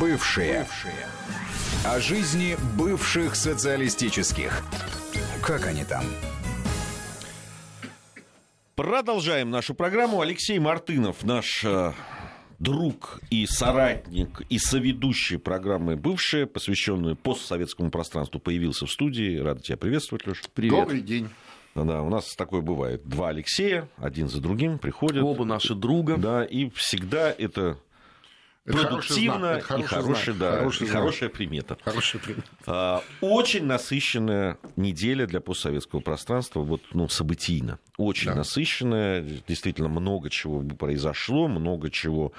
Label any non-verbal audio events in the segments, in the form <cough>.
Бывшие. Бывшие. О жизни бывших социалистических. Как они там? Продолжаем нашу программу. Алексей Мартынов, наш э, друг и соратник и соведущий программы «Бывшие», посвященную постсоветскому пространству, появился в студии. Рада тебя приветствовать, Леша. Привет. Добрый день. Да, у нас такое бывает. Два Алексея, один за другим приходят. Оба наши друга. Да, и всегда это это продуктивно хороший и хороший, да, хороший и хорошая примета. Хорошая примета. А, очень насыщенная неделя для постсоветского пространства, вот, ну, событийно. Очень да. насыщенная, действительно много чего произошло, много чего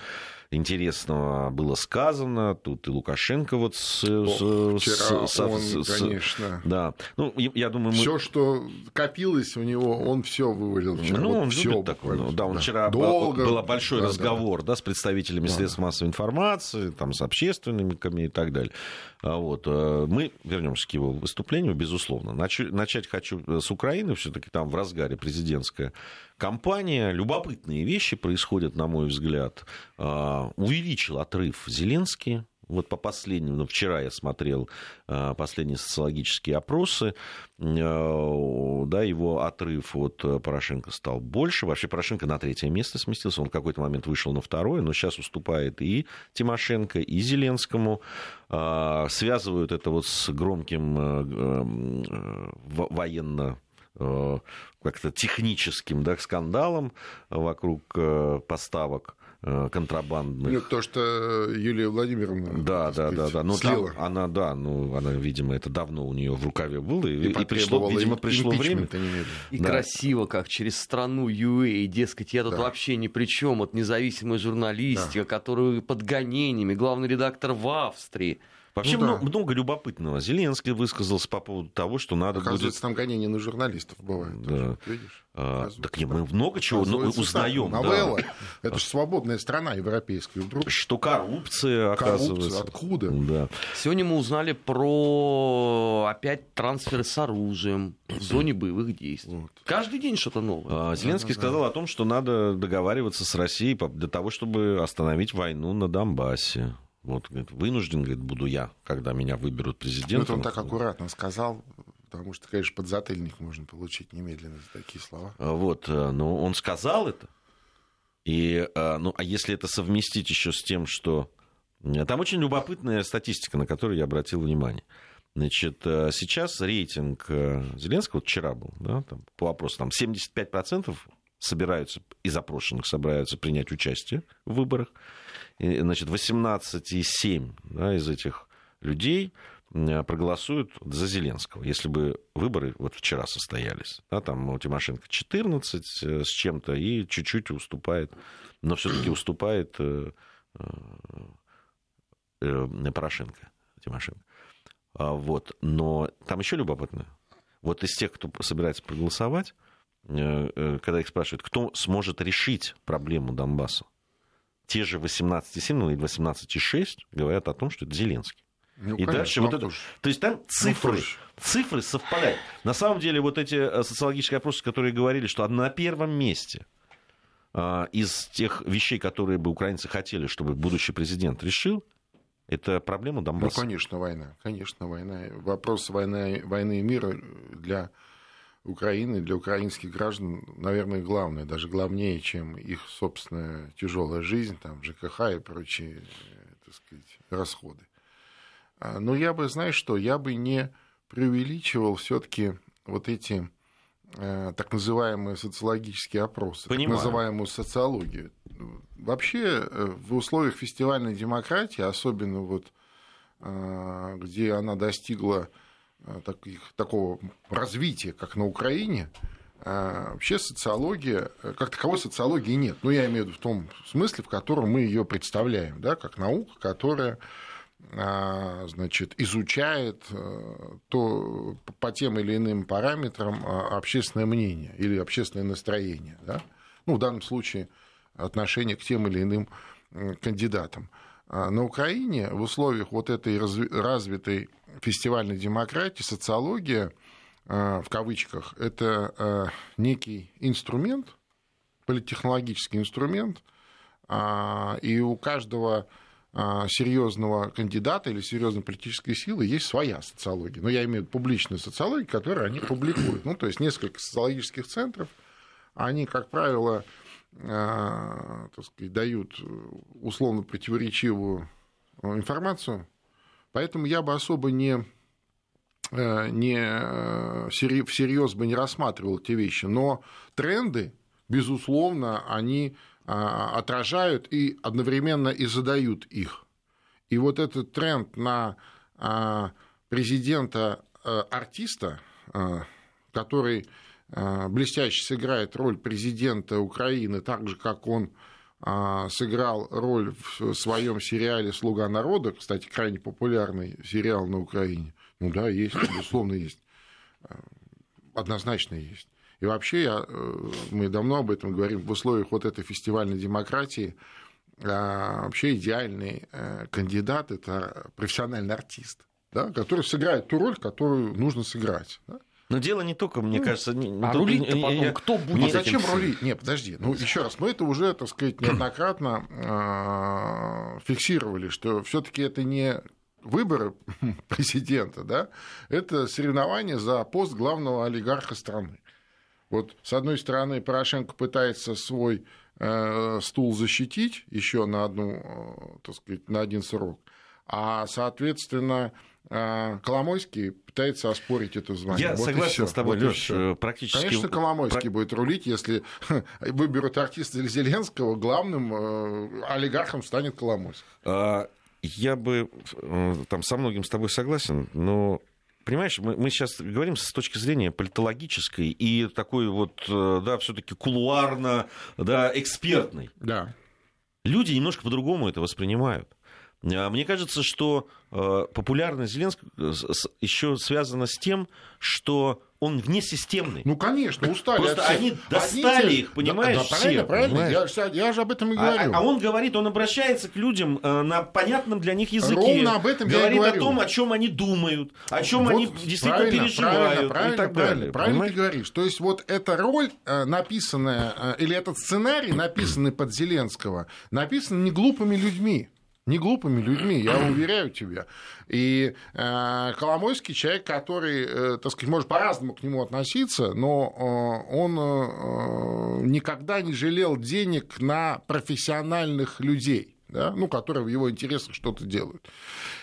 интересного было сказано. Тут и Лукашенко вот с... Ох, вчера с, он, с, конечно... Да. Ну, я думаю, мы... Все, что копилось у него, он все вывалил вчера. Ну, вот он все любит такое. Ну, да, он да. вчера Долго... был большой да, разговор да. Да, с представителями да. средств массовой информации, там, с общественниками и так далее. А вот. Э, мы вернемся к его выступлению, безусловно. Начать хочу с Украины, все-таки там в разгаре президентская кампания. Любопытные вещи происходят, на мой взгляд. А, увеличил отрыв Зеленский вот по последним, ну, вчера я смотрел э, последние социологические опросы, э, да, его отрыв от Порошенко стал больше. Вообще Порошенко на третье место сместился, он в какой-то момент вышел на второе, но сейчас уступает и Тимошенко, и Зеленскому. Э, связывают это вот с громким военно как-то техническим да, скандалом вокруг поставок Э, контрабандных. Ну, то, что Юлия Владимировна да, да, да, да. Ну, там она, да, ну, она, видимо, это давно у нее в рукаве было, и, и, и пришло, видимо, пришло время. И да. красиво, как через страну UA, дескать, я тут да. вообще ни при чем, вот независимая журналистика, да. которую под гонениями, главный редактор в Австрии. Вообще ну, много, да. много любопытного. Зеленский высказался по поводу того, что надо Оказывается, будет... там гонения на журналистов бывают. Да. Тоже, видишь? А, так не, мы много чего узнаем. Новелла. Да. <laughs> Это же свободная страна европейская. Вдруг... Что коррупция, оказывается. Коррупция, откуда? Да. Сегодня мы узнали про опять трансферы с оружием в зоне боевых действий. Вот. Каждый день что-то новое. А, Зеленский да, сказал да. о том, что надо договариваться с Россией для того, чтобы остановить войну на Донбассе. Вот, говорит, вынужден, говорит, буду я, когда меня выберут президентом. Ну, это он так аккуратно сказал, потому что, конечно, подзатыльник можно получить немедленно за такие слова. А вот, э, но он сказал это. И, э, ну, а если это совместить еще с тем, что... Э, там очень любопытная статистика, на которую я обратил внимание. Значит, сейчас рейтинг Зеленского, вот вчера был, да, там, по вопросу, там 75% собираются, из опрошенных собираются принять участие в выборах значит, 18,7 да, из этих людей проголосуют за Зеленского, если бы выборы вот вчера состоялись. Да, там у Тимошенко 14 э, с чем-то и чуть-чуть уступает, но все-таки уступает э, э, Порошенко, Тимошенко. А, вот. Но там еще любопытно. Вот из тех, кто собирается проголосовать, когда их спрашивают, кто сможет решить проблему Донбасса, те же 18,7 ну, или 18,6 говорят о том, что это Зеленский. Ну, и конечно, дальше вот это... То есть там ну, цифры, ну, цифры совпадают. На самом деле вот эти э, социологические опросы, которые говорили, что на первом месте а, из тех вещей, которые бы украинцы хотели, чтобы будущий президент решил, это проблема Донбасса. Ну, конечно, война. Конечно, война. Вопрос войны, войны и мира для Украины, для украинских граждан, наверное, главное, даже главнее, чем их собственная тяжелая жизнь, там, ЖКХ и прочие, так сказать, расходы. А, но я бы, знаешь что, я бы не преувеличивал все-таки вот эти э, так называемые социологические опросы, Понимаю. так называемую социологию. Вообще э, в условиях фестивальной демократии, особенно вот э, где она достигла Э, таких, такого развития, как на Украине, э, вообще социология, э, как таковой социологии нет. Ну, я имею в виду в том смысле, в котором мы ее представляем, да, как наука, которая значит, изучает то, по тем или иным параметрам общественное мнение или общественное настроение. Да? Ну, в данном случае отношение к тем или иным кандидатам. А на Украине в условиях вот этой развитой фестивальной демократии социология, а, в кавычках, это а, некий инструмент, политтехнологический инструмент, и у каждого серьезного кандидата или серьезной политической силы есть своя социология. Но я имею в виду публичную социологию, которую они публикуют. Ну, то есть несколько социологических центров, они, как правило, так сказать, дают условно противоречивую информацию. Поэтому я бы особо не, э, не всерьез бы не рассматривал эти вещи. Но тренды, безусловно, они а, отражают и одновременно и задают их. И вот этот тренд на а, президента-артиста, а, который блестяще сыграет роль президента Украины, так же, как он сыграл роль в своем сериале «Слуга народа», кстати, крайне популярный сериал на Украине. Ну да, есть, безусловно, есть. Однозначно есть. И вообще, я, э, мы давно об этом говорим, в условиях вот этой фестивальной демократии а, вообще идеальный э, кандидат – это профессиональный артист, да, который сыграет ту роль, которую нужно сыграть. Да? Но дело не только, мне ну, кажется... Не, а рулить-то потом я, кто будет? Не, зачем рулить? Нет, подожди. Ну, еще раз, мы это уже, так сказать, неоднократно э, фиксировали, что все таки это не выборы <laughs> президента, да, это соревнование за пост главного олигарха страны. Вот с одной стороны Порошенко пытается свой э, стул защитить еще на одну, э, так сказать, на один срок, а соответственно э, Коломойский пытается оспорить это звание. Я вот согласен с тобой, вот Леш, э, практически... Конечно, Коломойский будет рулить, если <laughs> выберут артиста Зеленского, главным э, олигархом станет Коломойский. А, я бы э, там со многим с тобой согласен, но Понимаешь, мы, мы сейчас говорим с точки зрения политологической и такой вот, да, все-таки кулуарно, да, экспертной. Да. Люди немножко по-другому это воспринимают. А мне кажется, что э, популярность Зеленского еще связана с тем, что он внесистемный. Ну, конечно, устали. Просто они достали они... их, понимаешь, да, да, правильно, все. Правильно, понимаешь? Я, я же об этом и говорю. А, а он говорит, он обращается к людям э, на понятном для них языке. Ровно об этом говорит я о том, о чем они думают, о чем вот они действительно правильно, переживают правильно, правильно, и так правильно, далее. Правильно понимаешь? ты говоришь. То есть вот эта роль э, написанная, э, или этот сценарий, написанный под Зеленского, написан не глупыми людьми не глупыми людьми, я <clears throat> уверяю тебя. И э, Коломойский человек, который, э, так сказать, может по-разному к нему относиться, но э, он э, никогда не жалел денег на профессиональных людей да, ну, которые в его интересах что-то делают.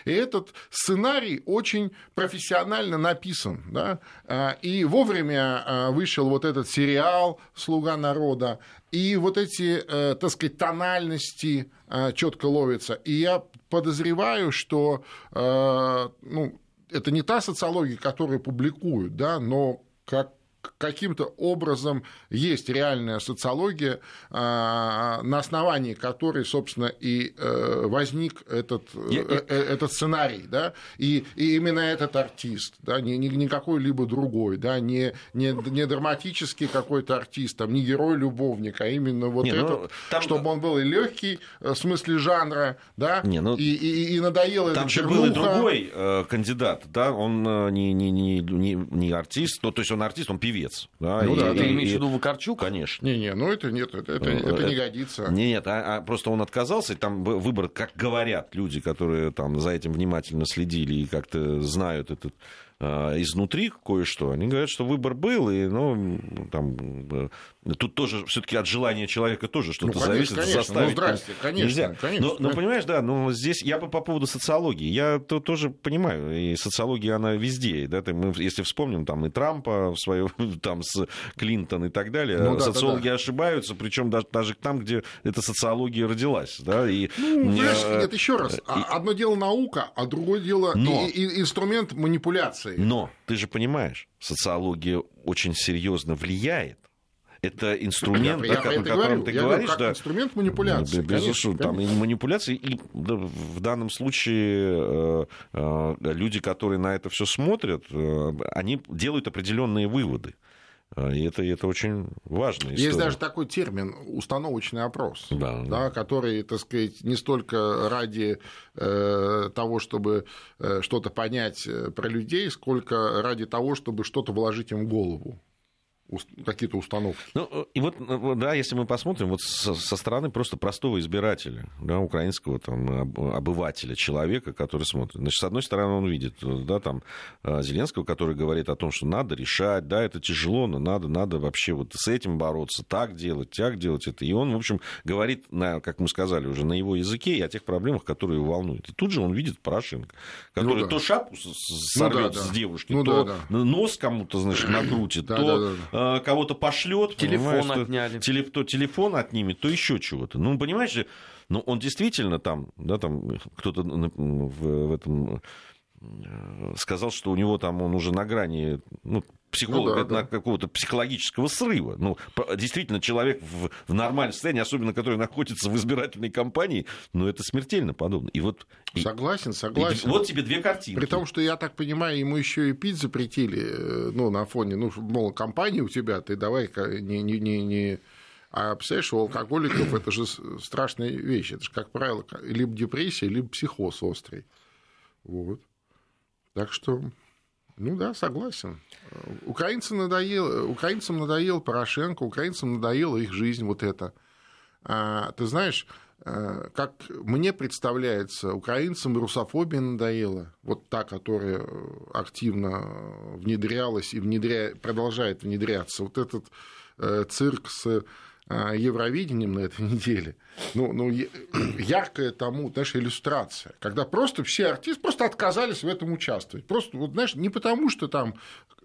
И этот сценарий очень профессионально написан. Да, а, и вовремя а, вышел вот этот сериал «Слуга народа», и вот эти, э, так сказать, тональности а, четко ловятся. И я подозреваю, что ну, это не та социология, которую публикуют, да, но как каким-то образом есть реальная социология, а, на основании которой, собственно, и э, возник этот, я, э, э, этот сценарий, да, и, и именно этот артист, да, не, не, не какой-либо другой, да, не, не, не драматический какой-то артист, там, не герой-любовник, а именно вот не, ну, этот, ну, там... чтобы он был и легкий в смысле жанра, да, не, ну, и, и, и надоело Там же был и другой э, кандидат, да, он не, не, не, не, не артист, ну, то есть он артист, он певец, молодец. Да, ну и, да, ты имеешь в виду Вакарчук? Конечно. Не-не, ну это нет, это, это, это, это не годится. Нет, а, а просто он отказался, там выбор, как говорят люди, которые там за этим внимательно следили и как-то знают этот изнутри кое-что. Они говорят, что выбор был, и ну, там, э, тут тоже все-таки от желания человека тоже что-то ну, зависит. Конечно, ну, заставить, ну, здрасте, конечно, нельзя. конечно. Но, но понимаешь, да, но здесь я бы по поводу социологии. Я то, тоже понимаю, и социология, она везде. Да, мы, если вспомним, там и Трампа в свое, <laughs> там с Клинтон и так далее, ну, да, социологи да, да. ошибаются, причем даже, даже там, где эта социология родилась. Да, и, ну, знаешь, нет, еще раз, и, одно дело наука, а другое дело но, и, и инструмент манипуляции. Но ты же понимаешь, социология очень серьезно влияет это инструмент, я, да, я, о котором говорю, ты я говоришь, говорю, как да, инструмент манипуляции. Безусловно, там и манипуляции, и в данном случае э, э, люди, которые на это все смотрят, э, они делают определенные выводы. А, и это, это очень важно. Есть даже такой термин установочный опрос, да, да. Да, который, так сказать, не столько ради э, того, чтобы э, что-то понять э, про людей, сколько ради того, чтобы что-то вложить им в голову. Какие-то установки. Ну, э, и вот, э, да, если мы посмотрим, вот со, стороны просто простого избирателя, да, украинского там, обывателя, человека, который смотрит. Значит, с одной стороны, он видит, э, да, там, Зеленского, который говорит о том, что надо решать, да, это тяжело, но надо, надо вообще вот с этим бороться, так делать, так делать это. И он, в общем, говорит, на, как мы сказали уже, на его языке и о тех проблемах, которые его волнуют. И тут же он видит Порошенко, который ну, да. то шапку сорвет ну, да, да. с девушки, ну, то да, да. нос кому-то, значит, накрутит, да, то да, да, да. Кого-то пошлет. Телефон отняли. Телеф, то телефон отнимет, то еще чего-то. Ну, понимаешь же, ну, он действительно там, да, там кто-то в, в этом э, сказал, что у него там он уже на грани ну, психолога, ну, да, да. какого-то психологического срыва. Ну, действительно, человек в, в нормальном состоянии, особенно который находится в избирательной кампании, ну, это смертельно подобно. И вот, согласен, согласен. И, вот тебе две картины. При том, что, я так понимаю, ему еще и пить запретили, э, ну, на фоне, ну, мол, компания у тебя, ты давай не, не, не, не... А представляешь, у алкоголиков это же страшная вещь. Это же, как правило, либо депрессия, либо психоз острый. Вот. Так что ну да, согласен. Украинцам надоело, украинцам надоел Порошенко, украинцам надоела их жизнь вот это. А, ты знаешь, э, как мне представляется, украинцам русофобия надоела, вот та, которая активно внедрялась и внедря... продолжает внедряться. Вот этот э, цирк с Евровидением на этой <laughs> неделе, ну, ну <clears throat> яркая тому, знаешь, иллюстрация, когда просто все артисты просто отказались в этом участвовать. Просто, вот, знаешь, не потому, что там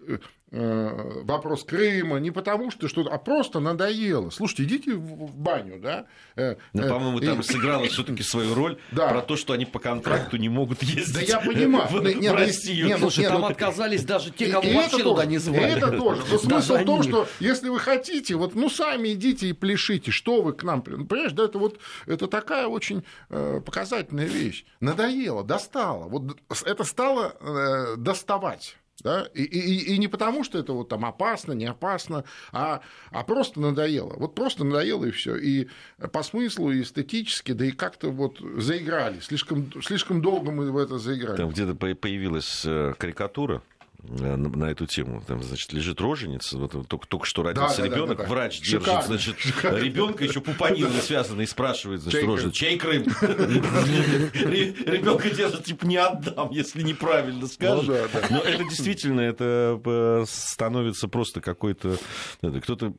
Э, вопрос Крыма, не потому что что-то, а просто надоело. Слушайте, идите в баню, да? Э, ну, э, по-моему, там и... сыграла все-таки свою роль <laughs> да. про то, что они по контракту не могут ездить да я понимаю. <laughs> в, нет, в Россию. Нет, Слушай, нет, там ну, отказались даже те, кого и вообще туда не звали. И это тоже. Но <laughs> смысл в том, что если вы хотите, вот, ну, сами идите и пляшите, что вы к нам... Понимаешь, да, это вот это такая очень показательная вещь. Надоело, достало. Вот это стало доставать. Да? И, и, и не потому, что это вот там опасно, не опасно, а, а просто надоело. Вот просто надоело и все. И по смыслу, и эстетически, да и как-то вот заиграли. Слишком, слишком долго мы в это заиграли. Там где-то появилась э, карикатура Э, на эту тему. Там, значит, лежит роженица, вот, только, только что родился да, ребенок, да, да, да. врач Шикарно. держит, значит, ребенка еще пупониной связанный, и спрашивает, значит, роженица, чей Крым? <laughs> Ребенка держит, типа, не отдам, если неправильно ну скажешь. Но это действительно, это э, становится просто какой-то... Кто-то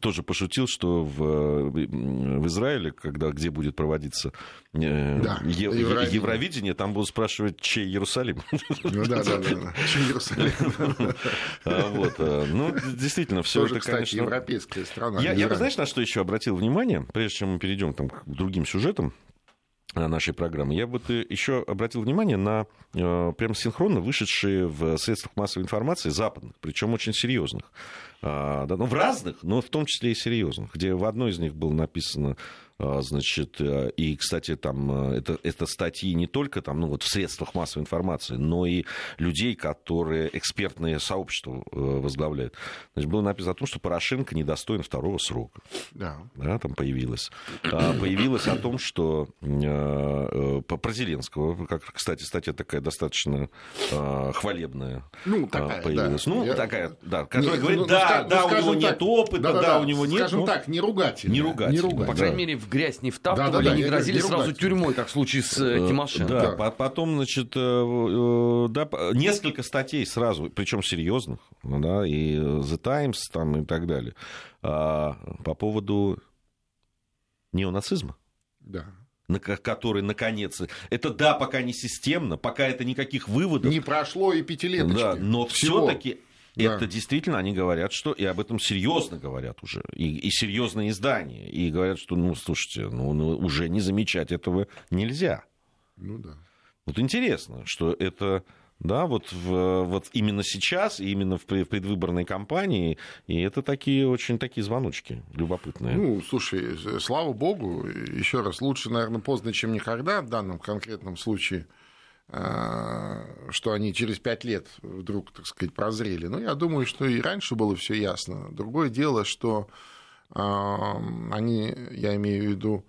тоже пошутил, что в, Израиле, когда, где будет проводиться э, Евровидение, там будут спрашивать, чей Иерусалим. Ну да, да, да. <laughs> Иерусалим. <laughs> А, вот. Э, ну, действительно, все это, конечно... европейская страна. Я, знаешь, на что еще обратил внимание, прежде чем мы перейдем там, к другим сюжетам, э, нашей программы. Я бы еще обратил внимание на э, прям синхронно вышедшие в средствах массовой информации западных, причем очень серьезных. А, да, ну, в разных, но в том числе и серьезных, где в одной из них было написано а, значит, э, и, кстати, там э, это, это статьи не только там, ну, вот в средствах массовой информации, но и людей, которые экспертное сообщество э, возглавляют. Значит, было написано о том, что Порошенко недостоин второго срока. Да. да там появилось. А, появилось о том, что про Зеленского, как, кстати, статья такая достаточно хвалебная ну, такая, появилась. Да. Ну, Я... такая, да, которая не, говорит, ну, да, ну, да, ну, у него так, нет опыта, да, да, да, у него нет. Скажем так, не ругательная. Не ругательная. Не ругательная. По крайней мере, в грязь не втаптывали, да, да, да, не грозили сразу тюрьмой, как в случае с э, э, Тимошенко. Да, да. потом, значит, э, да, несколько статей сразу, причем серьезных, ну да, и The Times там и так далее, а, по поводу неонацизма. Да на который, наконец, это да, пока не системно, пока это никаких выводов. Не прошло и пятилеточки. Да, но все-таки да. Это действительно они говорят, что и об этом серьезно говорят уже, и, и серьезные издания, и говорят, что, ну, слушайте, ну, ну уже не замечать этого нельзя. Ну да. Вот интересно, что это да, вот, в, вот именно сейчас, и именно в предвыборной кампании, и это такие очень такие звоночки любопытные. Ну, слушай, слава богу, еще раз, лучше, наверное, поздно, чем никогда в данном конкретном случае – что они через пять лет вдруг, так сказать, прозрели. Но я думаю, что и раньше было все ясно. Другое дело, что э, они, я имею в виду,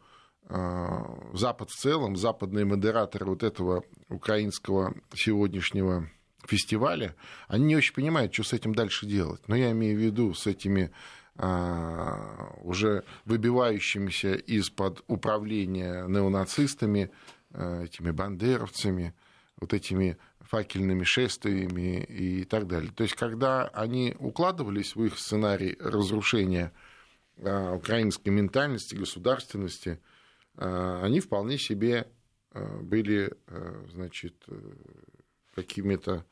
э, Запад в целом, западные модераторы вот этого украинского сегодняшнего фестиваля, они не очень понимают, что с этим дальше делать. Но я имею в виду с этими уже выбивающимися из-под управления неонацистами, этими бандеровцами, вот этими факельными шествиями и так далее. То есть, когда они укладывались в их сценарий разрушения а, украинской ментальности, государственности, они вполне себе были, значит, какими-то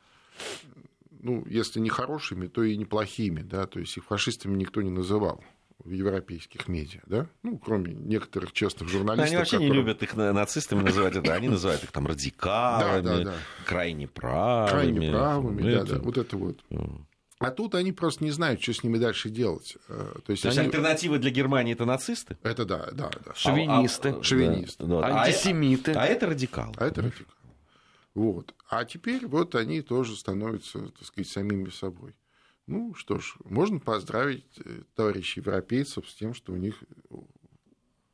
ну, если не хорошими, то и неплохими, да, то есть их фашистами никто не называл в европейских медиа, да, ну, кроме некоторых честных журналистов. Они вообще которые... не любят их нацистами называть, это они называют их там радикалами, да, да, да. крайне правыми. Крайне правыми, да, это... да, вот это вот. А тут они просто не знают, что с ними дальше делать. Э, то есть, То есть они... альтернатива для Германии это нацисты? Это да, да, да. Шовинисты. А, а, Шовинисты. Да, да. Антисемиты. А, а это радикалы. А это радикалы. Вот. А теперь вот они тоже становятся, так сказать, самими собой. Ну что ж, можно поздравить э, товарищей европейцев с тем, что у них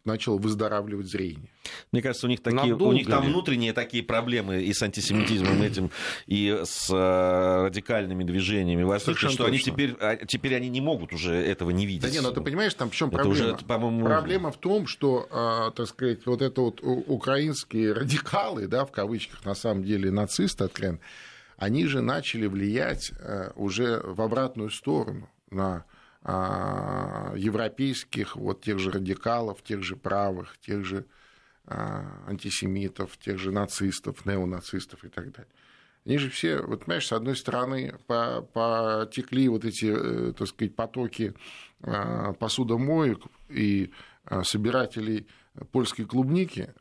начало выздоравливать зрение. Мне кажется, у них, такие, у них там внутренние такие проблемы и с антисемитизмом этим, и с э, радикальными движениями Востока, что они теперь, а, теперь они не могут уже этого не видеть. Да не, ну ты понимаешь, там в чем проблема? Уже, по-моему... Проблема в том, что, э, так сказать, вот это вот украинские радикалы, да, в кавычках, на самом деле нацисты, откровенно, они же начали влиять э, уже в обратную сторону на а, европейских, вот тех же радикалов, тех же правых, тех же а, антисемитов, тех же нацистов, неонацистов и так далее. Они же все, вот понимаешь, с одной стороны потекли вот эти, э, так сказать, потоки а, посудомоек и собирателей польской клубники,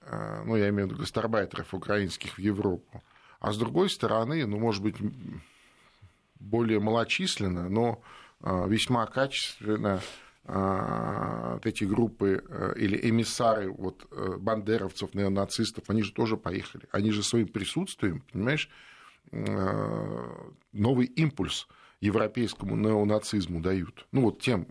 ну, я имею в виду гастарбайтеров украинских в Европу, а с другой стороны, ну, может быть, более малочисленно, но а, весьма качественно а, вот эти группы э, или эмиссары вот, э, бандеровцев, неонацистов, они же тоже поехали. Они же своим присутствием, понимаешь, э, новый импульс европейскому неонацизму дают. Ну, вот тем,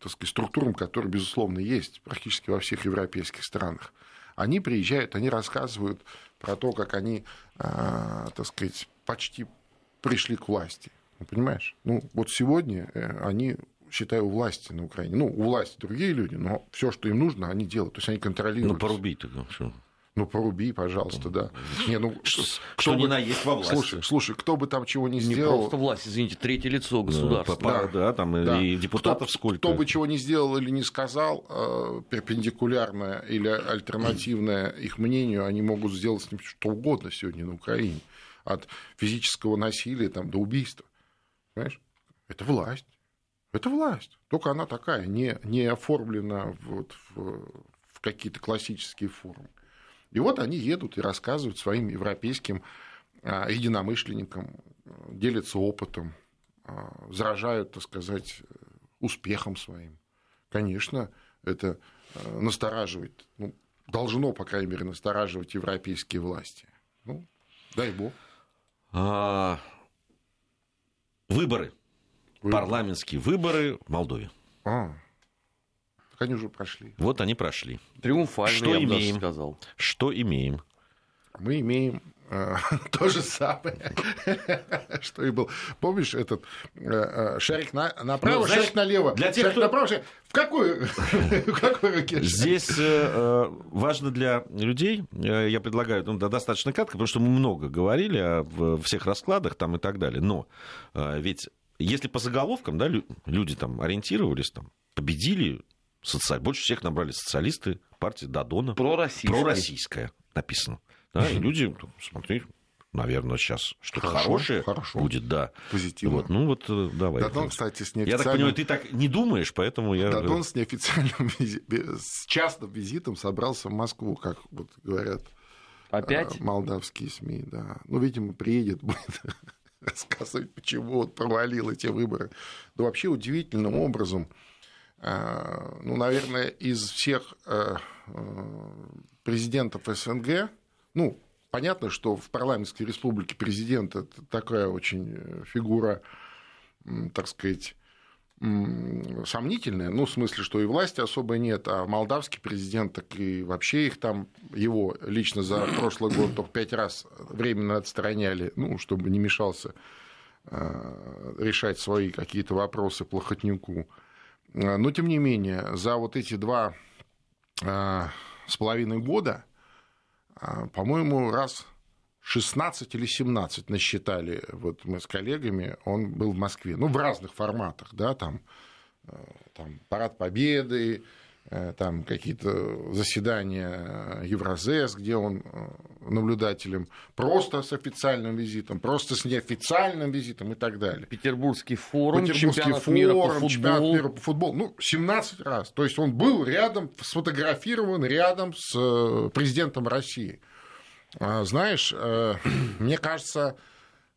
так сказать, структурам, которые, безусловно, есть практически во всех европейских странах. Они приезжают, они рассказывают про то, как они, так сказать, почти пришли к власти. Понимаешь? Ну, вот сегодня э, они считаю, у власти на Украине. Ну, у власти другие люди, но все, что им нужно, они делают. То есть они контролируют. Ну, порубить тогда. Что? Ну, поруби, пожалуйста, да. Не, ну, что, кто бы... не наесть во власти. Слушай, слушай, кто бы там чего не, не сделал... Не просто власть, извините, третье лицо государства. Да, да, да там да. и депутатов кто, сколько. Кто бы чего не сделал или не сказал, э, перпендикулярное или альтернативное <clears throat> их мнению, они могут сделать с ним что угодно сегодня на Украине. От физического насилия там, до убийства. Понимаешь? Это власть. Это власть. Только она такая, не, не оформлена вот в, в какие-то классические формы. И вот они едут и рассказывают своим европейским а, единомышленникам, делятся опытом, а, заражают, так сказать, успехом своим. Конечно, это а, настораживает, ну, должно, по крайней мере, настораживать европейские власти. Ну, дай бог. А, Выборы. Выборы. Парламентские выборы в Молдове. А, так они уже прошли. Вот они прошли. Триумфально, Что я имеем? сказал. Что имеем? Мы имеем э, <laughs> то же самое, <laughs> что и был. Помнишь этот э, э, шарик на, направо, ну, шарик налево, для тех, шарик кто... направо, шарик... В какой, <laughs> в какой руке? Здесь э, важно для людей, я предлагаю, ну, достаточно кратко, потому что мы много говорили о всех раскладах там и так далее, но э, ведь если по заголовкам, да, люди там ориентировались, там, победили социаль... больше всех набрали социалисты партии Дадона. Пророссийская. Пророссийская написано. Да, и люди, ну, смотри, наверное, сейчас что-то хорошо, хорошее хорошо. будет, да. Позитивно. Вот, ну вот э, давай. Дадон, кстати, с неофициальным... Я так понимаю, ты так не думаешь, поэтому я... Дадон с неофициальным визитом, с частным визитом собрался в Москву, как вот говорят Опять? Э, молдавские СМИ, да. Ну, видимо, приедет, <laughs> будет рассказывать, почему вот провалил эти выборы. Да вообще удивительным образом, э, ну, наверное, из всех президентов СНГ, ну, понятно, что в парламентской республике президент это такая очень э, фигура, так сказать, сомнительная, ну, в смысле, что и власти особо нет, а молдавский президент, так и вообще их там, его лично за прошлый год только пять раз временно отстраняли, ну, чтобы не мешался э, решать свои какие-то вопросы Плохотнюку. Э, но, тем не менее, за вот эти два э, с половиной года, по-моему, раз 16 или 17 насчитали, вот мы с коллегами, он был в Москве, ну, в разных форматах, да, там, э, там Парад Победы, э, там какие-то заседания Евразес, где он э, наблюдателем, просто с официальным визитом, просто с неофициальным визитом и так далее. Петербургский форум, Петербургский чемпионат форум, мира по футболу. чемпионат мира по футболу. Ну, 17 раз. То есть он был рядом, сфотографирован рядом с президентом России. А, знаешь, э, <clears throat> мне кажется,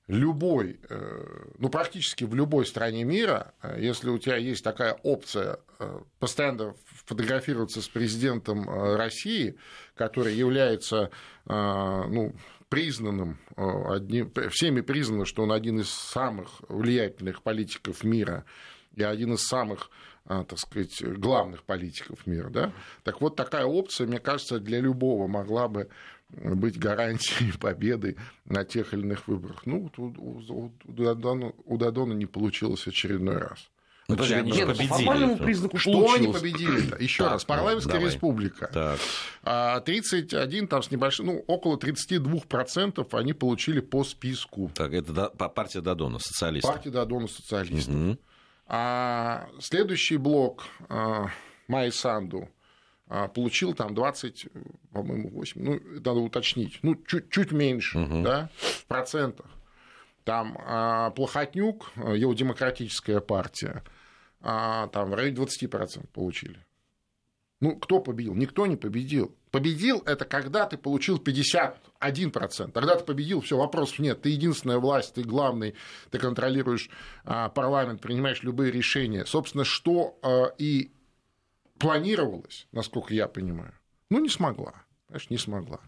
любой, э, ну практически в любой стране мира, э, если у тебя есть такая опция постоянно фотографироваться с президентом России, который является ну, признанным, одним, всеми признано, что он один из самых влиятельных политиков мира и один из самых так сказать, главных политиков мира. Да? Так вот, такая опция, мне кажется, для любого могла бы быть гарантией <laughs> победы на тех или иных выборах. Ну, у, у, у, Дадона, у Дадона не получилось очередной раз. Ну, подожди, они Нет, победили. По формальному признаку Что получилось. они победили-то? Еще так, раз, парламентская ну, республика. Так. 31, там с небольшим, ну, около 32% они получили по списку. Так, это партия Дадона, социалисты. Партия Дадона, социалистов. Угу. А следующий блок а, Майи Санду а, получил там 20, по-моему, 8, ну, надо уточнить, ну, чуть, чуть меньше, угу. да, в процентах. Там а, Плохотнюк, его демократическая партия, а, там в районе 20% получили. Ну, кто победил? Никто не победил. Победил это когда ты получил 51%. Тогда ты победил, все, вопросов нет. Ты единственная власть, ты главный, ты контролируешь а, парламент, принимаешь любые решения. Собственно, что а, и планировалось, насколько я понимаю, ну, не смогла. Знаешь, не смогла.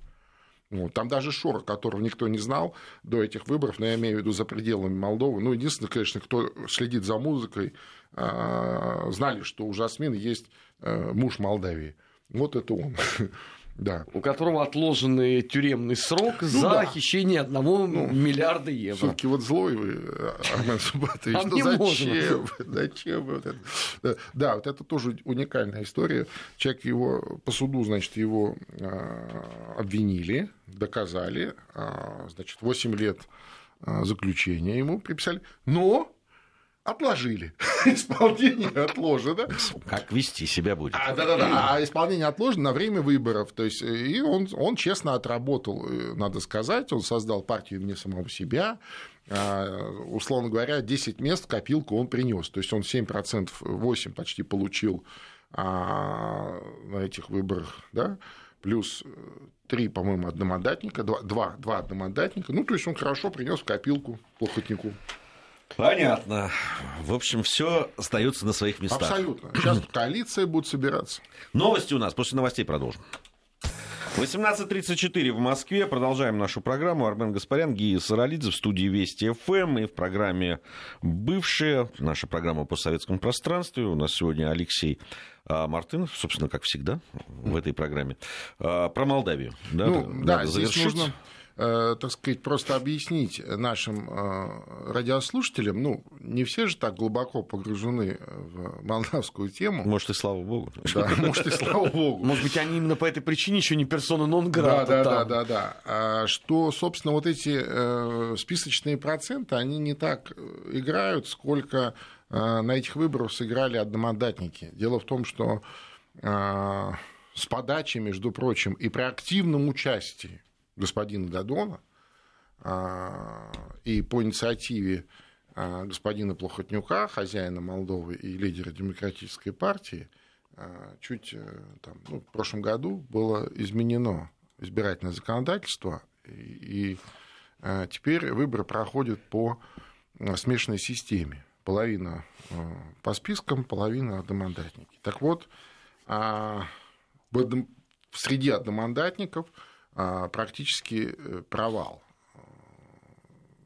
Вот. Там даже Шора, которого никто не знал до этих выборов, но я имею в виду за пределами Молдовы. Ну, единственное, конечно, кто следит за музыкой, а, знали, что у Жасмин есть э, муж Молдавии. Вот это он. <laughs> да. у которого отложенный тюремный срок ну, за да. хищение одного ну, миллиарда евро. Все-таки вот злой вы, Армен Субатович. А ну зачем? Зачем вот это? Да, вот это тоже уникальная история. Человек его по суду, значит, его а, обвинили, доказали, а, значит, 8 лет а, заключения ему приписали, но отложили. <laughs> исполнение отложено. Как вести себя будет. А, да, да, да. А исполнение отложено на время выборов. То есть, и он, он честно отработал, э, надо сказать. Он создал партию имени самого себя. А, условно говоря, 10 мест в копилку он принес. То есть он 7%, 8 почти получил а, на этих выборах, да, плюс три, по-моему, одномандатника, два, два, два одномандатника. Ну, то есть он хорошо принес в копилку плохотнику. Понятно. В общем, все остается на своих местах. Абсолютно. Сейчас <clears throat> коалиция будет собираться. Новости у нас. После новостей продолжим. 18.34 в Москве. Продолжаем нашу программу. Армен Гаспарян, Гия Саралидзе в студии Вести ФМ и в программе «Бывшая». Наша программа по советскому пространству. У нас сегодня Алексей а, Мартынов, собственно, как всегда в этой программе. А, про Молдавию. Да, ну, да, здесь завершить. нужно так сказать, просто объяснить нашим э, радиослушателям, ну, не все же так глубоко погружены в молдавскую тему. Может, и слава богу. Да, <laughs> может, и слава богу. Может быть, они именно по этой причине еще не персона нон. Да, да, да, да, да. Что, собственно, вот эти э, списочные проценты, они не так играют, сколько на этих выборах сыграли одномандатники. Дело в том, что с подачи, между прочим, и при активном участии господина Дадона а, и по инициативе а, господина Плохотнюка, хозяина Молдовы и лидера Демократической партии, а, чуть э, там, ну, в прошлом году было изменено избирательное законодательство, и, и теперь выборы проходят по смешанной системе. Половина по спискам, половина одномандатники. Так вот, среди одномандатников – практически э, провал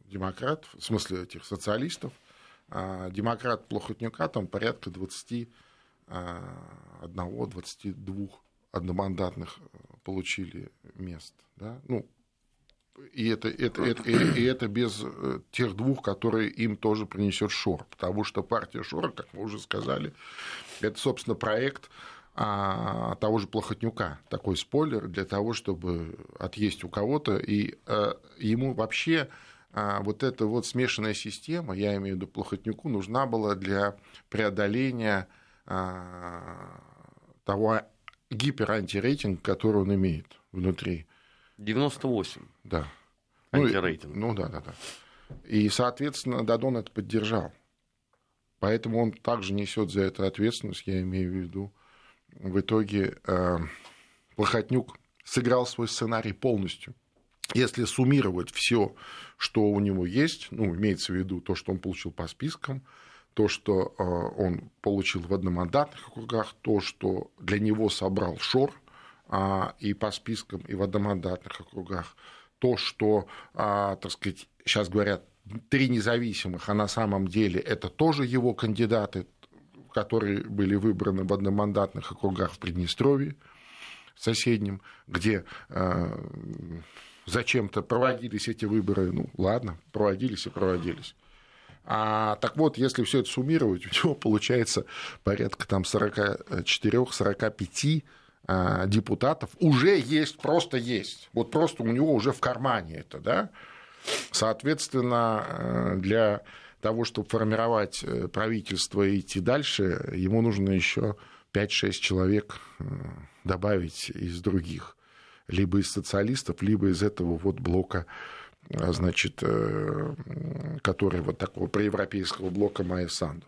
демократов, в смысле этих социалистов, а демократ Плохотнюка там порядка 21-22 одномандатных э, получили мест. Да? Ну, и это, это, это, и, и это без э, тех двух, которые им тоже принесет Шор. Потому что партия Шора, как мы уже сказали, это, собственно, проект а, того же Плохотнюка. Такой спойлер для того, чтобы отъесть у кого-то. И а, ему вообще а, вот эта вот смешанная система, я имею в виду Плохотнюку, нужна была для преодоления а, того гиперантирейтинга, который он имеет внутри. 98. Да. Ну Антирейтинг. Ну, ну да, да, да. И, соответственно, Дадон это поддержал. Поэтому он также несет за это ответственность, я имею в виду. В итоге э, Плохотнюк сыграл свой сценарий полностью. Если суммировать все, что у него есть, ну, имеется в виду то, что он получил по спискам, то, что э, он получил в одномандатных округах, то, что для него собрал Шор а, и по спискам, и в одномандатных округах, то, что, а, так сказать, сейчас говорят, три независимых, а на самом деле это тоже его кандидаты, которые были выбраны в одномандатных округах в Приднестровье, соседнем, где э, зачем-то проводились эти выборы. Ну, ладно, проводились и проводились. А, так вот, если все это суммировать, <laughs> у него получается порядка там 44-45 а, депутатов уже есть, просто есть. Вот просто у него уже в кармане это, да. Соответственно, э, для того, чтобы формировать э, правительство и идти дальше, ему нужно еще 5-6 человек э, добавить из других. Либо из социалистов, либо из этого вот блока значит, который вот такого проевропейского блока Майя Санду.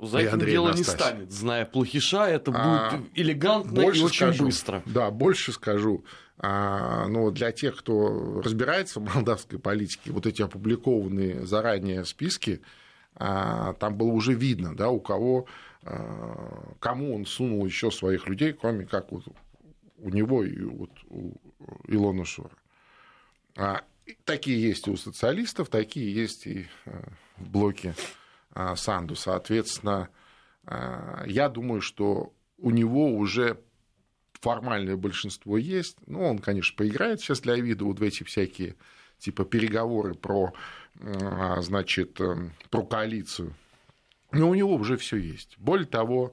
За этим дело не станет. Зная плохиша, это а, будет элегантно и очень скажу, быстро. Да, больше скажу. А, но для тех, кто разбирается в молдавской политике, вот эти опубликованные заранее списки, а, там было уже видно, да, у кого, а, кому он сунул еще своих людей, кроме как вот у него и вот у Илона Шура. А, такие есть и у социалистов, такие есть и в блоке Санду. Соответственно, я думаю, что у него уже формальное большинство есть. Ну, он, конечно, поиграет сейчас для вида вот эти всякие типа переговоры про, а, значит, э, про коалицию. Но у него уже все есть. Более того,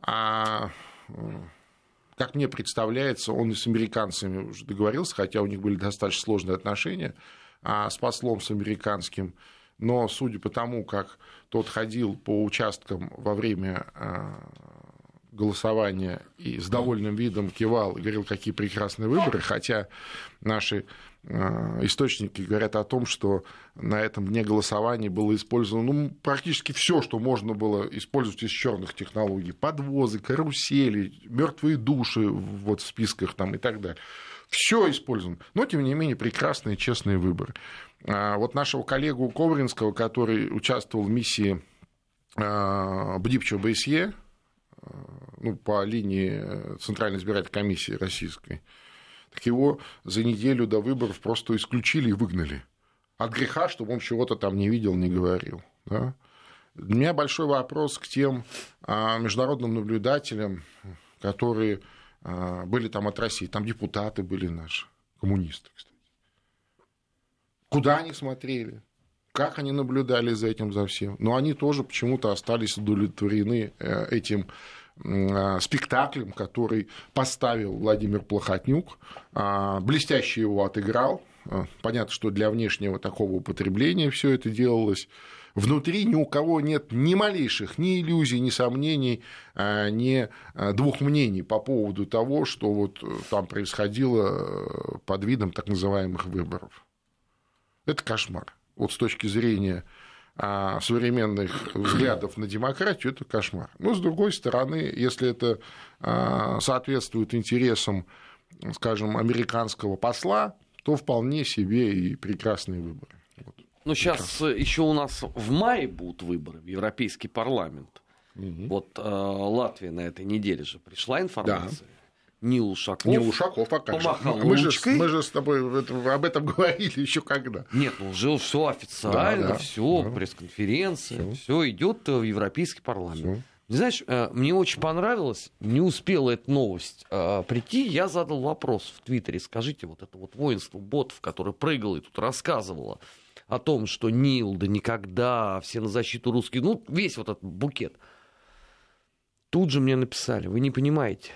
как мне представляется, он и с американцами уже договорился, хотя у них были достаточно сложные отношения, а с послом с американским но судя по тому, как тот ходил по участкам во время а, голосования и с довольным видом кивал и говорил, какие прекрасные выборы, хотя наши а, источники говорят о том, что на этом дне голосования было использовано ну, практически все, что можно было использовать из черных технологий. Подвозы, карусели, мертвые души вот в списках там и так далее. Все использовано. Но, тем не менее, прекрасные, честные выборы. А, вот нашего коллегу Ковринского, который участвовал в миссии а, Бдипчо БСЕ, а, ну, по линии Центральной избирательной комиссии российской, так его за неделю до выборов просто исключили и выгнали. От греха, чтобы он чего-то там не видел, не говорил. Да? У меня большой вопрос к тем международным наблюдателям, которые были там от России. Там депутаты были наши, коммунисты, кстати. Куда они смотрели? Как они наблюдали за этим, за всем? Но они тоже почему-то остались удовлетворены э, этим э, спектаклем, который поставил Владимир Плохотнюк, а, блестяще его отыграл. Э, понятно, что для внешнего такого употребления все это делалось. Внутри ни у кого нет ни малейших ни иллюзий, ни сомнений, ни двух мнений по поводу того, что вот там происходило под видом так называемых выборов. Это кошмар. Вот с точки зрения а, современных взглядов на демократию, это кошмар. Но, с другой стороны, если это а, соответствует интересам, скажем, американского посла, то вполне себе и прекрасные выборы. Вот. Ну, сейчас еще у нас в мае будут выборы в Европейский парламент. Угу. Вот э, Латвия на этой неделе же пришла информация. Да. Нил Ушаков. Нил Ушаков, а как же? Мы же, мы же с тобой об этом говорили еще когда. Нет, ну уже все официально, да, да, все, да. пресс-конференция, все идет в Европейский парламент. Всё. Знаешь, э, мне очень понравилось, не успела эта новость э, прийти, я задал вопрос в Твиттере, скажите, вот это вот воинство ботов, которое прыгало и тут рассказывало о том, что Нил, да никогда, все на защиту русских, ну, весь вот этот букет. Тут же мне написали, вы не понимаете,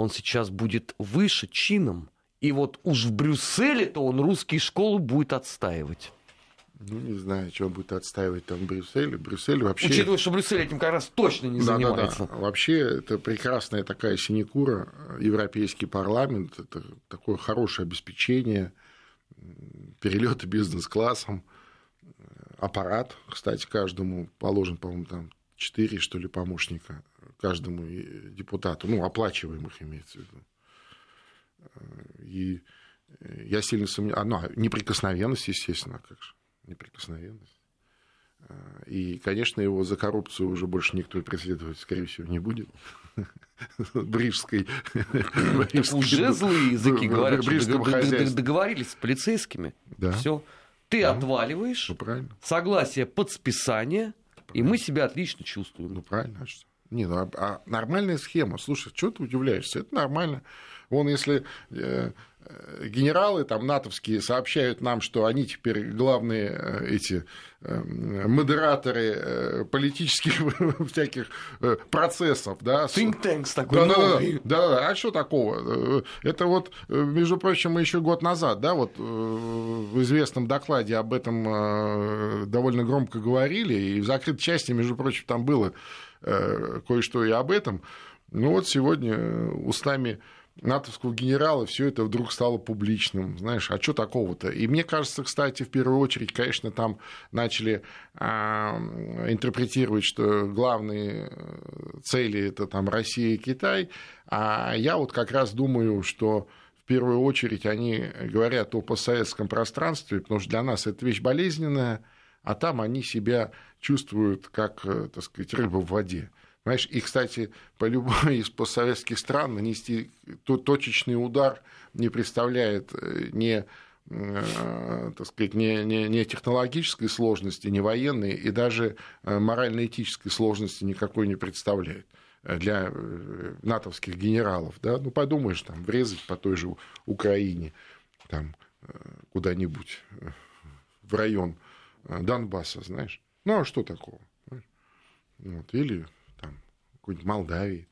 он сейчас будет выше чином, и вот уж в Брюсселе-то он русские школы будет отстаивать. Ну, не знаю, он будет отстаивать там в Брюсселе. Брюссель вообще... Учитывая, что Брюссель этим как раз точно не да, занимается. Да, да. Вообще, это прекрасная такая синекура. Европейский парламент, это такое хорошее обеспечение, перелеты бизнес-классом, аппарат, кстати, каждому положен, по-моему, там 4, что ли, помощника каждому депутату, ну, оплачиваемых имеется в виду. И я сильно сомневаюсь. А, ну, а неприкосновенность, естественно, как же неприкосновенность. А, и, конечно, его за коррупцию уже больше никто преследовать, скорее всего, не будет. <laughs> <laughs> Брижской. Уже злые языки говорят, что договорились с полицейскими. Все. Ты отваливаешь. Ну, Согласие под списание. И мы себя отлично чувствуем. Ну, правильно. А не, ну, а, а нормальная схема. Слушай, что ты удивляешься? Это нормально. Вон, если э, Э, генералы там натовские сообщают нам, что они теперь главные э, эти э, модераторы политических <laughs> всяких процессов, да. Think tanks такой да, новый. Да, да, да, а что такого? Это вот, между прочим, мы еще год назад, да, вот в известном докладе об этом довольно громко говорили, и в закрытой части, между прочим, там было кое-что и об этом. Ну вот сегодня устами натовского генерала все это вдруг стало публичным. Знаешь, а что такого-то? И мне кажется, кстати, в первую очередь, конечно, там начали а, интерпретировать, что главные э, цели это там Россия и Китай. А я вот как раз думаю, что в первую очередь они говорят о постсоветском пространстве, потому что для нас это вещь болезненная, а там они себя чувствуют как, э, так сказать, рыба в воде. Понимаешь, и, кстати, по любой <laughs> из постсоветских стран нанести точечный удар не представляет э, ни э, так сказать, не, не, не технологической сложности, не военной, и даже морально-этической сложности никакой не представляет для натовских генералов. Да? Ну, подумаешь, там, врезать по той же Украине, там, куда-нибудь в район Донбасса, знаешь. Ну, а что такого? Вот. Или какой-нибудь Молдавии.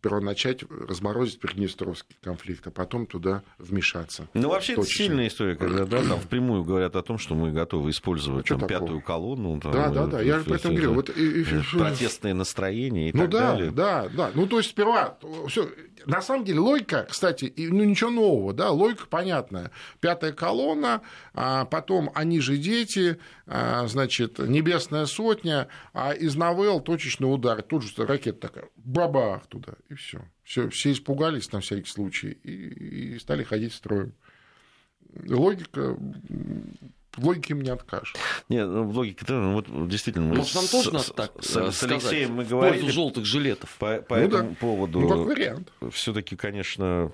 Э, сперва начать разморозить Приднестровский конфликт, а потом туда вмешаться. Ну, вообще, точно. это сильная история, когда да, там впрямую говорят о том, что мы готовы использовать там, пятую колонну. Там, да, да, да, я про это говорю. Вот, и, протестные настроения и ну, так да, далее. Да, да, ну, то есть, сперва, все, на самом деле логика, кстати, ну ничего нового, да, логика понятная. Пятая колонна, а потом они же дети, а, значит, небесная сотня, а из новелл точечный удар, тут же ракета такая, бабах туда, и все. Все, все испугались на всякий случай и, и стали ходить строем. Логика в логике мне откажешь. Нет, ну, в логике ну, вот действительно. Мы Может, нам с, тоже надо так с, с Алексеем мы говорили. В желтых жилетов. По, по ну, этому да. поводу. Ну, как вариант. Все-таки, конечно,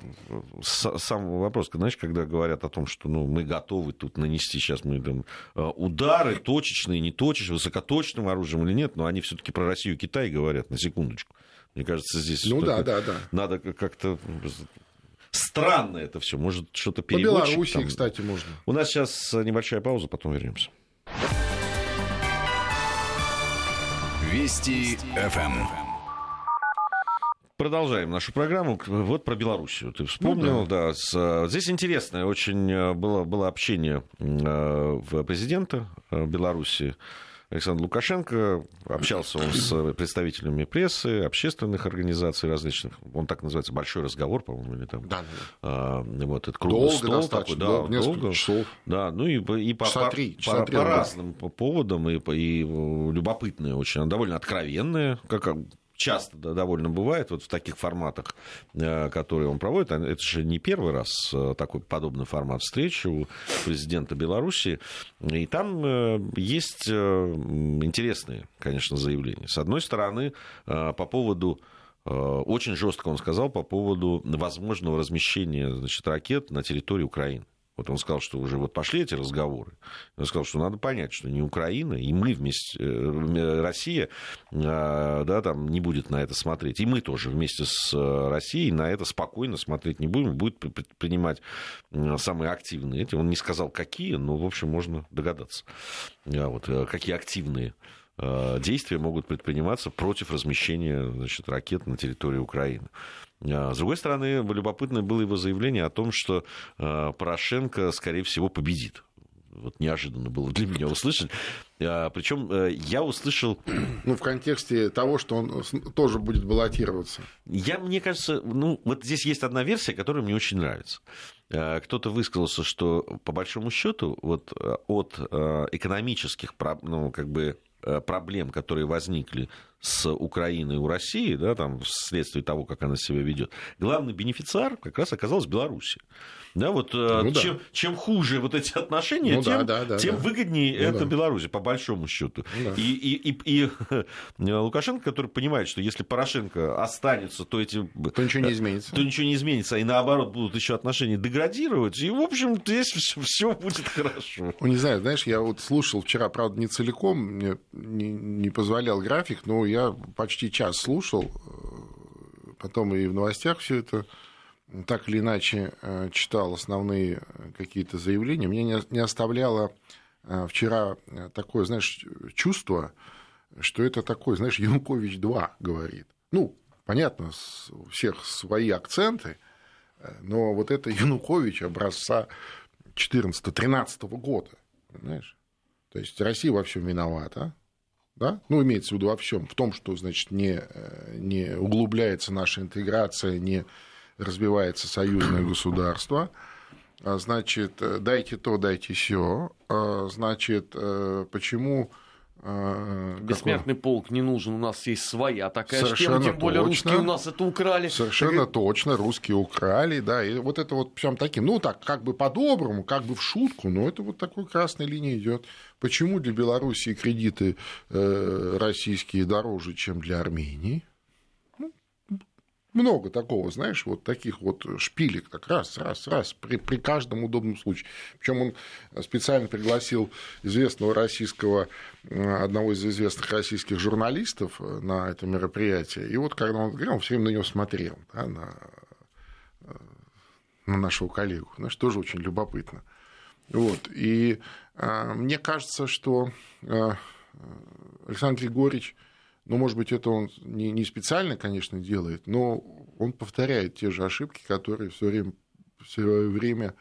сам вопрос, знаешь, когда говорят о том, что ну, мы готовы тут нанести сейчас мы там э, удары точечные, не точечные, высокоточным оружием или нет, но они все-таки про Россию и Китай говорят, на секундочку. Мне кажется, здесь ну, да, да, да. надо как-то Странно это все. Может, что-то переводчик. По Белоруссии, там... кстати, можно. У нас сейчас небольшая пауза, потом вернемся. Вести ФМ. Продолжаем нашу программу. Вот про Белоруссию ты вспомнил. Ну, да. Да, с... Здесь интересное очень э, было, было общение э, президента э, Беларуси Александр Лукашенко. Общался он с представителями прессы, общественных организаций различных. Он так называется «Большой разговор», по-моему, или там. Да, А, вот этот круглый долго стол такой, да, долго, долго. часов. Да, ну и, и по, часа три, часа по, по, по разным поводам, и, и любопытные очень, довольно откровенные, как часто довольно бывает вот в таких форматах, э, которые он проводит. Это же не первый раз э, такой подобный формат встречи у президента Беларуси. И там э, есть интересные, конечно, заявления. С одной стороны, по поводу очень жестко он сказал по поводу возможного размещения значит, ракет на территории Украины. Вот он сказал, что уже вот пошли эти разговоры. Он сказал, что надо понять, что не Украина, и мы вместе, э, Россия, а, да, там не будет на это смотреть. И мы тоже вместе с э, Россией на это спокойно смотреть не будем, будет принимать самые активные эти. Он не сказал, какие, но, в общем, можно догадаться, а вот, э, какие активные действия могут предприниматься против размещения значит, ракет на территории Украины. А, с другой стороны, любопытно было его заявление о том, что а, Порошенко, скорее всего, победит. Вот неожиданно было для меня услышать. А, Причем э, я услышал... <clears throat> Ну, в контексте того, что он тоже будет баллотироваться. Я, мне кажется, ну, вот здесь есть одна версия, которая мне очень нравится. Кто-то высказался, что по большому счету вот от экономических, ну, как бы проблем, которые возникли с Украиной у России, да, там, вследствие того, как она себя ведет, главный бенефициар как раз оказалась Белоруссия. Да, вот э, ну, чем, да. чем хуже вот эти отношения, ну, тем, да, да, тем да. выгоднее ну, это да. Беларусь, по большому счету. Ну, да. И, и, и, и Лукашенко, который понимает, что если Порошенко останется, то эти... То ничего не изменится. То ничего не изменится, и наоборот будут еще отношения деградировать, и, в общем, здесь <laughs> все будет хорошо. Ну, не знаю, знаешь, я вот слушал вчера, правда, не целиком, мне не, не позволял график, но я почти час слушал, э, потом и в новостях все это так или иначе э, читал основные э, какие-то заявления, мне не оставляло вчера такое, знаешь, чувство, что это такой, знаешь, <laughs> Янукович-2 говорит. Ну, понятно, у всех свои акценты, но вот это Янукович образца 14-13 года, понимаешь? То есть Россия во всем виновата, да? ну, имеется в виду во всем, в том, что, значит, не, э, не углубляется наша интеграция, не развивается союзное государство, а, значит, э, дайте то, дайте все, а, значит, э, почему а, Бессмертный какой? полк не нужен, у нас есть своя такая Совершенно тема, тем более точно. русские у нас это украли. Совершенно так... точно, русские украли, да, и вот это вот прям таким, ну так, как бы по-доброму, как бы в шутку, но это вот такой красной линией идет. Почему для Белоруссии кредиты э, российские дороже, чем для Армении? Много такого, знаешь, вот таких вот шпилек, так раз, раз, раз, при, при каждом удобном случае. Причем он специально пригласил известного российского, одного из известных российских журналистов на это мероприятие. И вот когда он говорил, он все время на него смотрел, да, на, на нашего коллегу. Знаешь, тоже очень любопытно. Вот. И а, мне кажется, что а, Александр Григорьевич ну, может быть, это он не, не специально, конечно, делает, но он повторяет те же ошибки, которые все время, все время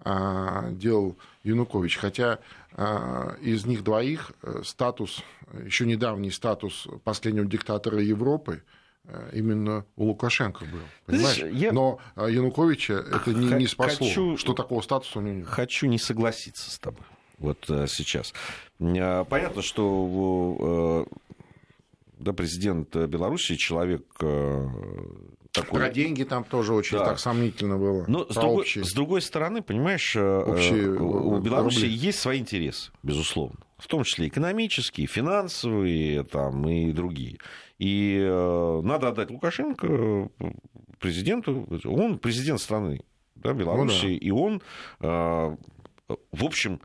а, делал Янукович. Хотя а, из них двоих э, статус, еще недавний статус последнего диктатора Европы, э, именно у Лукашенко был. Понимаешь? Знаешь, я... Но а, Януковича это не, не спасло, хочу... что такого статуса у него нет. Хочу не согласиться с тобой вот э, сейчас. Понятно, что да, президент Беларуси человек э, такой... Про деньги там тоже очень да. так сомнительно было. Но с другой, с другой стороны, понимаешь, э, общие у Беларуси рубли. есть свои интересы, безусловно. В том числе экономические, финансовые там, и другие. И э, надо отдать Лукашенко президенту. Он президент страны да, Беларуси, ну, да. и он, э, в общем,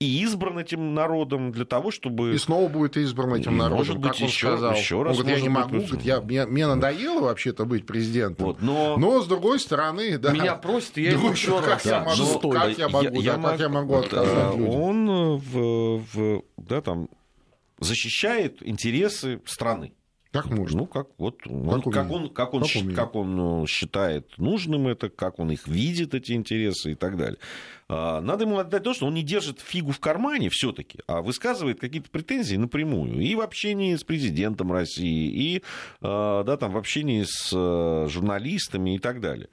и избран этим народом для того, чтобы... И снова будет избран этим народом, может быть, как он еще, сказал. Еще раз он говорит, я не могу, говорит, я, мне, мне надоело вообще-то быть президентом. Вот, но... но, с другой стороны, да... Меня просят, я ему еще раз. Я могу, как я могу, я, да, как я могу отказать людям? Он в, в, да, там, защищает интересы страны. Как можно? Ну, как, вот, как, он, как, он, как, он, как, как он считает нужным это, как он их видит, эти интересы и так далее. А, надо ему отдать то, что он не держит фигу в кармане все-таки, а высказывает какие-то претензии напрямую. И в общении с президентом России, и а, да, там, в общении с э, журналистами и так далее.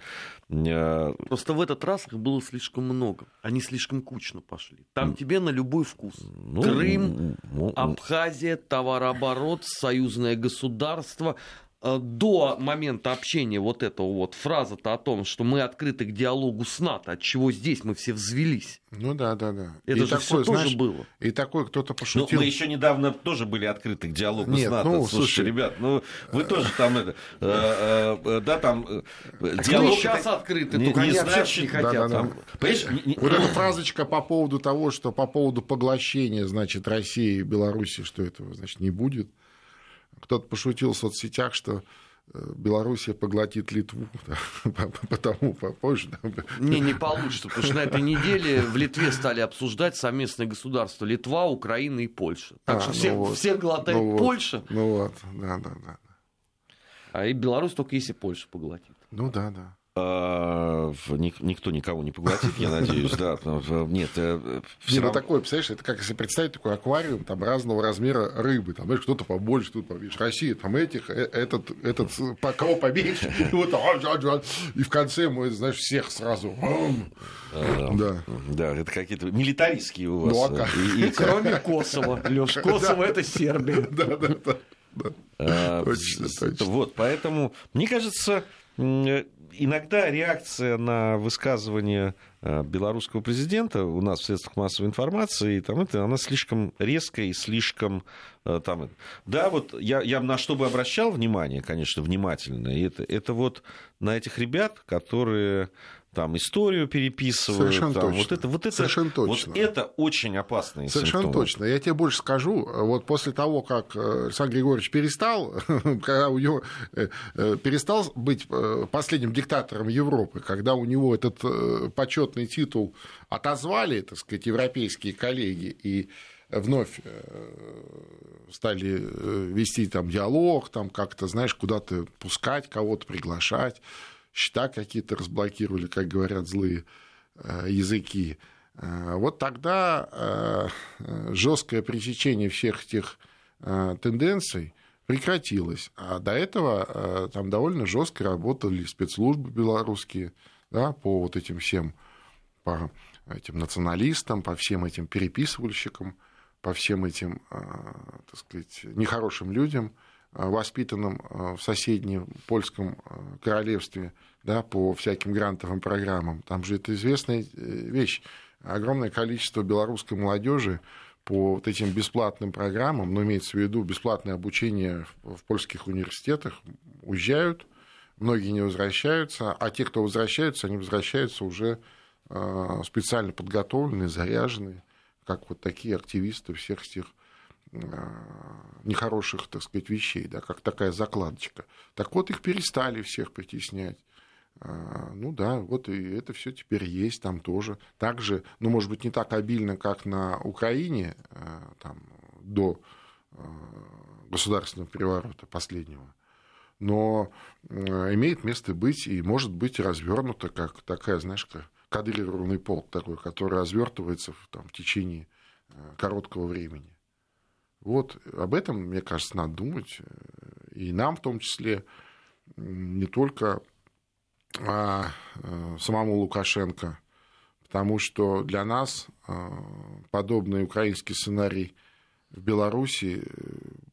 Э, Просто в этот раз их было слишком много. Они слишком кучно пошли. Там тебе на любой вкус. Ну, Крым, ну, Абхазия, товарооборот, союзное государство, до момента общения вот этого вот фраза-то о том, что мы открыты к диалогу с НАТО, от чего здесь мы все взвелись. Ну да, да, да. Это и же такое, все тоже было. И такой кто-то ну, пошутил. Ну, мы еще недавно тоже были открыты к диалогу Нет, с НАТО. Ну, слушайте, слушай, ребят, ну вы тоже там это, э, э, да, там э, диалог. сейчас открыты, не, не значит, не хотят. Да, да, вот эта фразочка по поводу того, что по поводу поглощения, значит, России и Беларуси, что этого, значит, не будет. Кто-то пошутил в соцсетях, что Э, Белоруссия поглотит Литву, <laughs> да, потому попозже. Не, не получится, потому что на этой неделе в Литве стали обсуждать совместное государство Литва, Украина и Польша. Так а, что ну все, вот, все глотает ну Польша. Вот, ну вот, да, да, да. А и Беларусь только если Польша поглотит. Ну да, да. А, никто никого не поглотит, я надеюсь, да. Нет, э, все равно... такое, представляешь, это как если представить такой аквариум там разного размера рыбы, там, знаешь, кто-то побольше, кто-то поменьше. Россия, там этих, э, этот, этот, кого поменьше, <laughs> вот, и в конце мы, знаешь, всех сразу. Да. Да, это какие-то милитаристские у вас. Ну, а как? И, и... Кроме <laughs> Косово. Леш, Косово это Сербия. <laughs> Да, да, да. А, точно, точно. Вот, поэтому, мне кажется, иногда реакция на высказывание э, белорусского президента у нас в средствах массовой информации, там, это, она слишком резкая и слишком... Э, там, да, вот я, я на что бы обращал внимание, конечно, внимательно, это, это вот на этих ребят, которые там историю переписывают. Совершенно там, точно. Вот это, вот это, Совершенно точно. Вот это очень опасные Совершенно симптомы. точно. Я тебе больше скажу. Вот после того, как э, Александр Григорьевич перестал, <laughs> когда у него э, э, перестал быть последним диктатором Европы, когда у него этот почетный титул отозвали, так сказать, европейские коллеги и вновь стали вести там диалог, там как-то, знаешь, куда-то пускать кого-то, приглашать счета какие-то разблокировали, как говорят злые э, языки. Э, вот тогда э, жесткое пресечение всех этих тенденций прекратилось. А до этого там довольно жестко работали спецслужбы белорусские да, по вот этим всем, по этим националистам, по всем этим переписывальщикам, по всем этим, так сказать, нехорошим людям – Э, воспитанном э, в соседнем польском э, королевстве да, по всяким грантовым программам. Там же это известная вещь. Огромное количество белорусской молодежи по вот этим бесплатным программам, но имеется в виду бесплатное обучение в польских университетах, уезжают, многие не возвращаются, а те, кто возвращаются, они возвращаются уже специально подготовленные, заряженные, как вот такие активисты всех тех нехороших, так сказать, вещей, да, как такая закладочка. Так вот, их перестали всех притеснять. Э, ну да, вот и это все теперь есть там тоже. Также, ну, может быть, не так обильно, как на Украине э, там, до государственного переворота последнего, но имеет место быть и может быть развернуто как такая, знаешь, как кадрированный полк такой, который развертывается в, там, в течение короткого времени. Вот об этом, мне кажется, надо думать. И нам в том числе, не только а, а самому Лукашенко, потому что для нас а, подобный украинский сценарий в Беларуси э,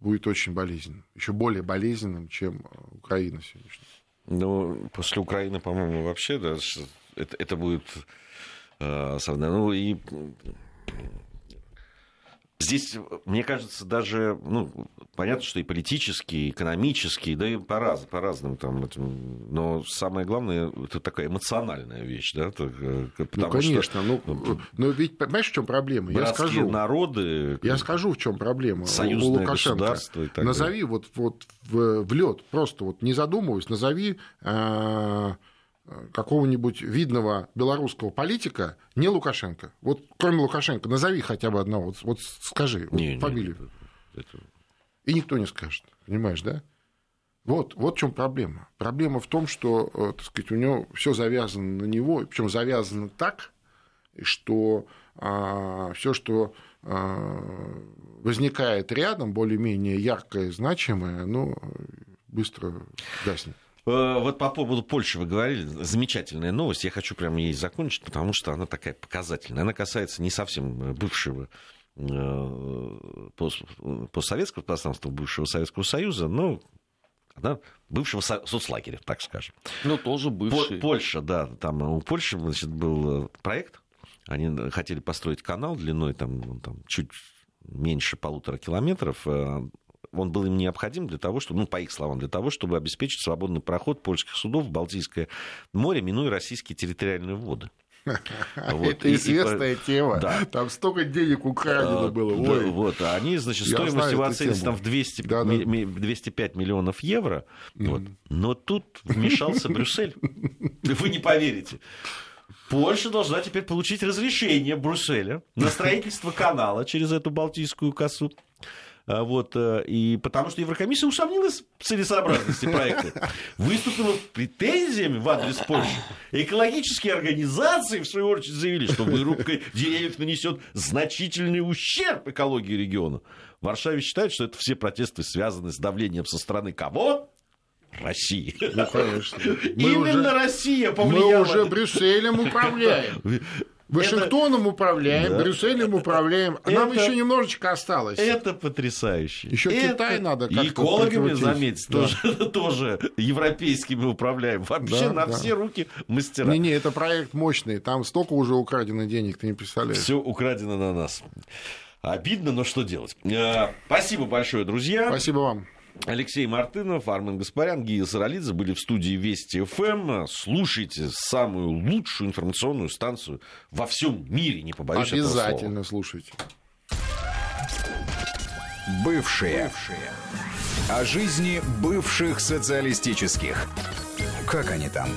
будет очень болезненным, еще более болезненным, чем Украина сегодняшняя. Ну, после Украины, по-моему, вообще да, это, это будет... Э, ну, и Здесь, мне кажется, даже, ну, понятно, что и политические, и экономические, да и по, раз, по разным там, этим, но самое главное, это такая эмоциональная вещь, да? Э, ну, конечно, что, ну, ну, но ведь, понимаешь, в чем проблема? Я скажу. народы. Я скажу, в чем проблема. Союзное у Лукашенко. И так назови вот, вот в, в лед, просто вот не задумываясь, назови э, какого-нибудь видного белорусского политика, не Лукашенко. Вот кроме Лукашенко, назови хотя бы одного, вот, вот скажи не, вот, фамилию. Не, это... И никто не скажет, понимаешь, да? Вот, вот в чем проблема. Проблема в том, что, э, так сказать, у него все завязано на него, причем завязано так, что а, все, что а, возникает рядом, более-менее яркое, значимое, ну, быстро гаснет. Э, вот по поводу Польши вы говорили, замечательная новость. Я хочу прямо ей закончить, потому что она такая показательная. Она касается не совсем э, бывшего э, постсоветского пространства, бывшего Советского Союза, но да, бывшего соцлагеря, так скажем. Ну, тоже бывший. Польша, да, там у Польши значит, был проект, они хотели построить канал длиной там, ну, там, чуть меньше полутора километров, он был им необходим для того, чтобы, ну, по их словам, для того, чтобы обеспечить свободный проход польских судов в Балтийское море, минуя российские территориальные воды. <laughs> Вот. Это известная и, тема. Да. Там столько денег украдено а, было. Да, Ой. Вот. Они, значит, Я стоимость его оценивались там в 200, да, да. 205 миллионов евро. Mm. Вот. Но тут вмешался Брюссель. <laughs> Вы не поверите. Польша должна теперь получить разрешение Брюсселя на строительство канала через эту Балтийскую косу. А, вот, э, и потому что Еврокомиссия усомнилась в целесообразности проекта. Выступила претензиями в адрес Польши. Экологические организации, в свою очередь, заявили, что вырубка деревьев нанесет значительный ущерб экологии региона. В Варшаве считают, что это все протесты связаны с давлением со стороны кого? России. Ну, конечно. Мы Именно уже, Россия повлияла. Мы уже Брюсселем управляем. <laughs> Вашингтоном это... управляем, да. Брюсселем управляем. А это... Нам еще немножечко осталось. Это потрясающе. Еще это... Китай надо как-то Экологами, заметьте, да. тоже, <laughs> тоже европейскими управляем. Вообще да, на да. все руки мастера. Не-не, это проект мощный. Там столько уже украдено денег, ты не представляешь. Все украдено на нас. Обидно, но что делать? Э, спасибо большое, друзья. Спасибо вам. Алексей Мартынов, Армен Гаспарян, Гия Саралидзе были в студии Вести ФМ. Слушайте самую лучшую информационную станцию во всем мире, не побоюсь Обязательно слушайте. Бывшие. Бывшие. О жизни бывших социалистических. Как они там?